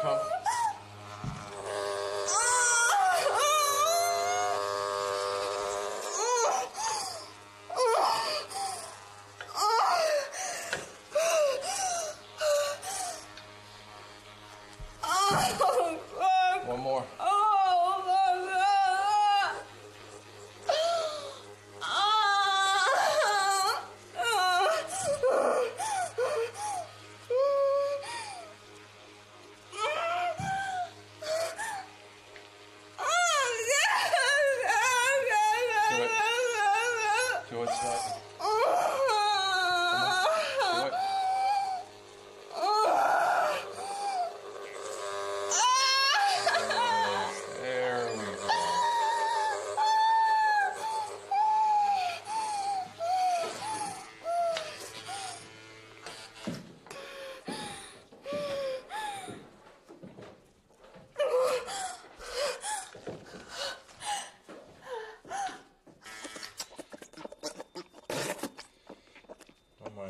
Come.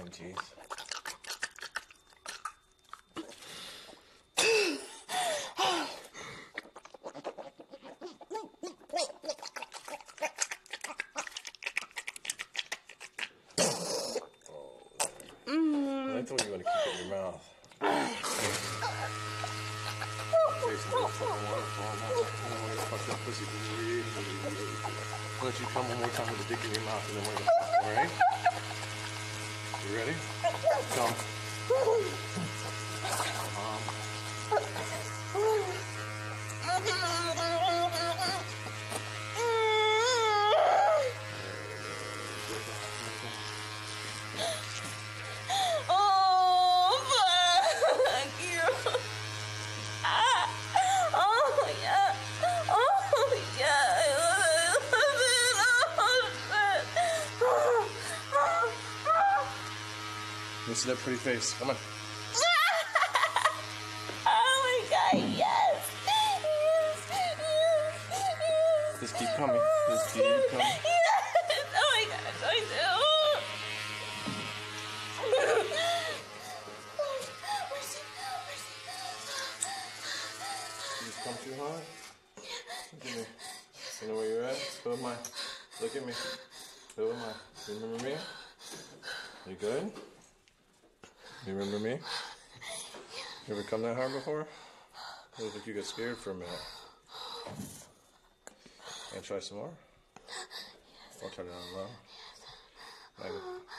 Mind, jeez. I you want to keep in your mouth. To. Why don't you come one more time with a dick in your mouth and then we're gonna alright? You ready? Come. Listen to that pretty face. Come on. Oh, my God, yes. Yes, yes, yes. Just keep coming. Just keep coming. Yes. Oh, my God, I'm going to. Just come too hard. Look at me. You know where you're at? Who am I? Look at me. Who am I? You remember me? You good? You remember me? You ever come that hard before? It looked like you got scared for a minute. And try some more? I'll turn it on low. I'm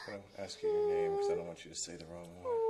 going to ask you your name because I don't want you to say the wrong one.